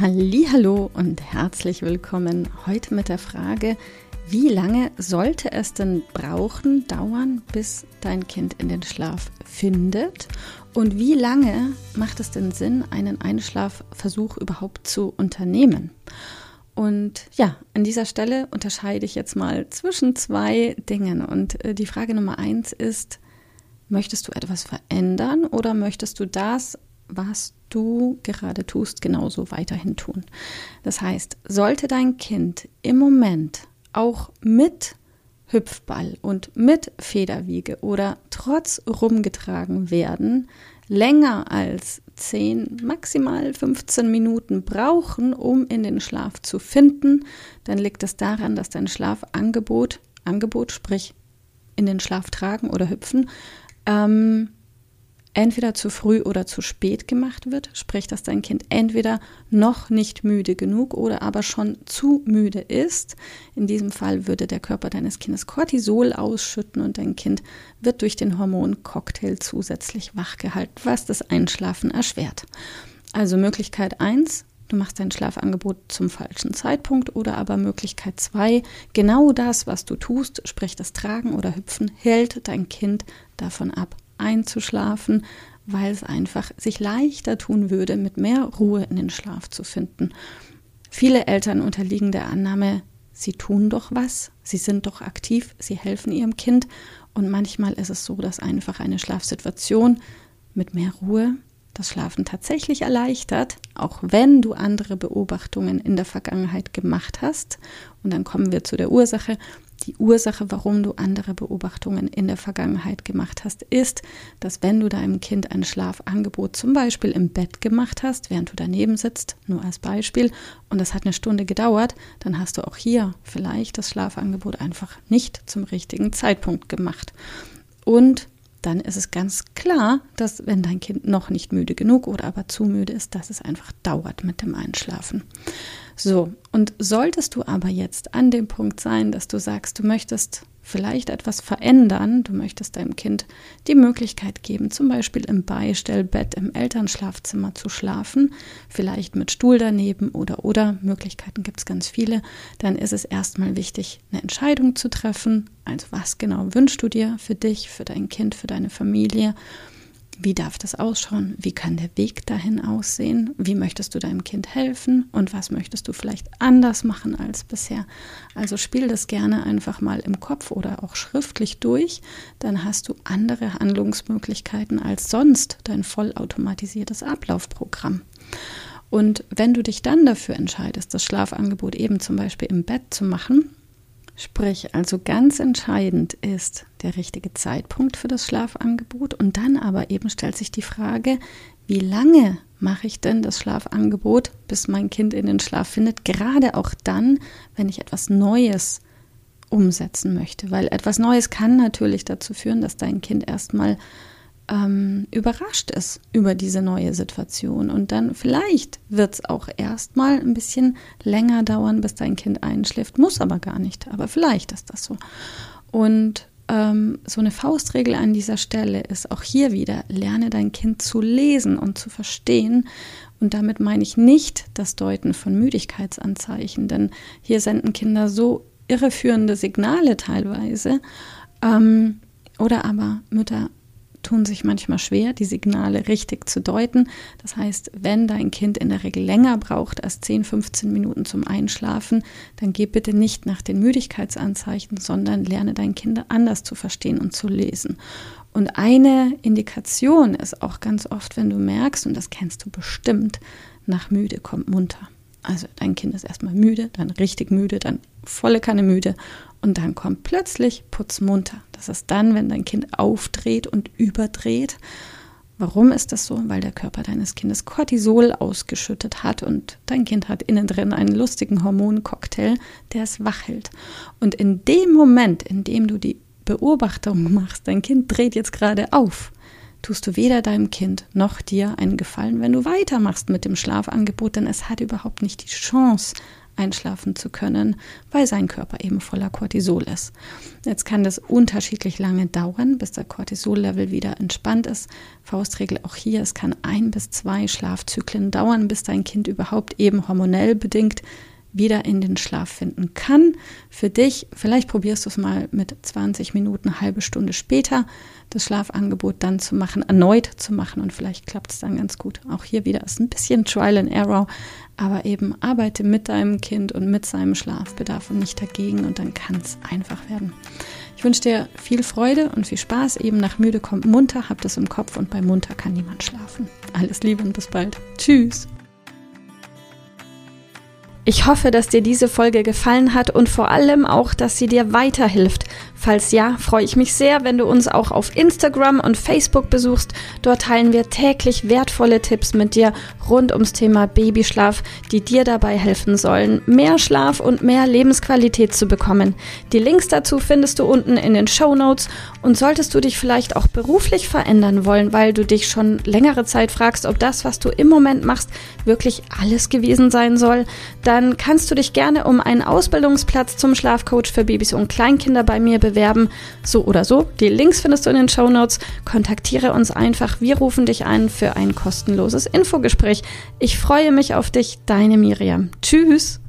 Hallo und herzlich willkommen heute mit der Frage, wie lange sollte es denn brauchen, dauern, bis dein Kind in den Schlaf findet? Und wie lange macht es denn Sinn, einen Einschlafversuch überhaupt zu unternehmen? Und ja, an dieser Stelle unterscheide ich jetzt mal zwischen zwei Dingen. Und äh, die Frage Nummer eins ist, möchtest du etwas verändern oder möchtest du das, was du gerade tust, genauso weiterhin tun. Das heißt, sollte dein Kind im Moment auch mit Hüpfball und mit Federwiege oder trotz rumgetragen werden, länger als 10, maximal 15 Minuten brauchen, um in den Schlaf zu finden, dann liegt es daran, dass dein Schlafangebot, Angebot, sprich in den Schlaf tragen oder hüpfen, ähm, entweder zu früh oder zu spät gemacht wird, sprich, dass dein Kind entweder noch nicht müde genug oder aber schon zu müde ist. In diesem Fall würde der Körper deines Kindes Cortisol ausschütten und dein Kind wird durch den Hormoncocktail zusätzlich wachgehalten, was das Einschlafen erschwert. Also Möglichkeit 1, du machst dein Schlafangebot zum falschen Zeitpunkt oder aber Möglichkeit 2, genau das, was du tust, sprich das Tragen oder Hüpfen, hält dein Kind davon ab, einzuschlafen, weil es einfach sich leichter tun würde, mit mehr Ruhe in den Schlaf zu finden. Viele Eltern unterliegen der Annahme, sie tun doch was, sie sind doch aktiv, sie helfen ihrem Kind und manchmal ist es so, dass einfach eine Schlafsituation mit mehr Ruhe das Schlafen tatsächlich erleichtert, auch wenn du andere Beobachtungen in der Vergangenheit gemacht hast. Und dann kommen wir zu der Ursache. Die Ursache, warum du andere Beobachtungen in der Vergangenheit gemacht hast, ist, dass wenn du deinem Kind ein Schlafangebot zum Beispiel im Bett gemacht hast, während du daneben sitzt, nur als Beispiel, und es hat eine Stunde gedauert, dann hast du auch hier vielleicht das Schlafangebot einfach nicht zum richtigen Zeitpunkt gemacht. Und dann ist es ganz klar, dass wenn dein Kind noch nicht müde genug oder aber zu müde ist, dass es einfach dauert mit dem Einschlafen. So, und solltest du aber jetzt an dem Punkt sein, dass du sagst, du möchtest vielleicht etwas verändern, du möchtest deinem Kind die Möglichkeit geben, zum Beispiel im Beistellbett im Elternschlafzimmer zu schlafen, vielleicht mit Stuhl daneben oder oder Möglichkeiten gibt es ganz viele, dann ist es erstmal wichtig, eine Entscheidung zu treffen. Also was genau wünschst du dir für dich, für dein Kind, für deine Familie? Wie darf das ausschauen? Wie kann der Weg dahin aussehen? Wie möchtest du deinem Kind helfen? Und was möchtest du vielleicht anders machen als bisher? Also spiel das gerne einfach mal im Kopf oder auch schriftlich durch. Dann hast du andere Handlungsmöglichkeiten als sonst dein vollautomatisiertes Ablaufprogramm. Und wenn du dich dann dafür entscheidest, das Schlafangebot eben zum Beispiel im Bett zu machen, Sprich, also ganz entscheidend ist der richtige Zeitpunkt für das Schlafangebot. Und dann aber eben stellt sich die Frage, wie lange mache ich denn das Schlafangebot, bis mein Kind in den Schlaf findet, gerade auch dann, wenn ich etwas Neues umsetzen möchte, weil etwas Neues kann natürlich dazu führen, dass dein Kind erstmal ähm, überrascht ist über diese neue Situation. Und dann vielleicht wird es auch erstmal ein bisschen länger dauern, bis dein Kind einschläft, muss aber gar nicht, aber vielleicht ist das so. Und ähm, so eine Faustregel an dieser Stelle ist auch hier wieder, lerne dein Kind zu lesen und zu verstehen. Und damit meine ich nicht das Deuten von Müdigkeitsanzeichen, denn hier senden Kinder so irreführende Signale teilweise. Ähm, oder aber Mütter tun sich manchmal schwer, die Signale richtig zu deuten. Das heißt, wenn dein Kind in der Regel länger braucht als 10, 15 Minuten zum Einschlafen, dann geh bitte nicht nach den Müdigkeitsanzeichen, sondern lerne dein Kind anders zu verstehen und zu lesen. Und eine Indikation ist auch ganz oft, wenn du merkst, und das kennst du bestimmt, nach müde kommt munter. Also dein Kind ist erstmal müde, dann richtig müde, dann volle Kanne müde und dann kommt plötzlich putzmunter. Das ist dann, wenn dein Kind aufdreht und überdreht Warum ist das so? Weil der Körper deines Kindes Cortisol ausgeschüttet hat und dein Kind hat innen drin einen lustigen Hormoncocktail, der es wach hält. Und in dem Moment, in dem du die Beobachtung machst, dein Kind dreht jetzt gerade auf, tust du weder deinem Kind noch dir einen Gefallen, wenn du weitermachst mit dem Schlafangebot, denn es hat überhaupt nicht die Chance, einschlafen zu können, weil sein Körper eben voller Cortisol ist. Jetzt kann das unterschiedlich lange dauern, bis der Cortisol-Level wieder entspannt ist. Faustregel auch hier, es kann ein bis zwei Schlafzyklen dauern, bis dein Kind überhaupt eben hormonell bedingt wieder in den Schlaf finden kann. Für dich, vielleicht probierst du es mal mit 20 Minuten, eine halbe Stunde später, das Schlafangebot dann zu machen, erneut zu machen und vielleicht klappt es dann ganz gut. Auch hier wieder ist ein bisschen Trial and Error, aber eben arbeite mit deinem Kind und mit seinem Schlafbedarf und nicht dagegen und dann kann es einfach werden. Ich wünsche dir viel Freude und viel Spaß. Eben nach müde kommt munter, habt es im Kopf und bei munter kann niemand schlafen. Alles Liebe und bis bald. Tschüss. Ich hoffe, dass dir diese Folge gefallen hat und vor allem auch, dass sie dir weiterhilft. Falls ja, freue ich mich sehr, wenn du uns auch auf Instagram und Facebook besuchst. Dort teilen wir täglich wertvolle Tipps mit dir rund ums Thema Babyschlaf, die dir dabei helfen sollen, mehr Schlaf und mehr Lebensqualität zu bekommen. Die Links dazu findest du unten in den Show Notes und solltest du dich vielleicht auch beruflich verändern wollen, weil du dich schon längere Zeit fragst, ob das, was du im Moment machst, wirklich alles gewesen sein soll, dann dann kannst du dich gerne um einen Ausbildungsplatz zum Schlafcoach für Babys und Kleinkinder bei mir bewerben. So oder so. Die Links findest du in den Show Notes. Kontaktiere uns einfach. Wir rufen dich ein für ein kostenloses Infogespräch. Ich freue mich auf dich, deine Miriam. Tschüss.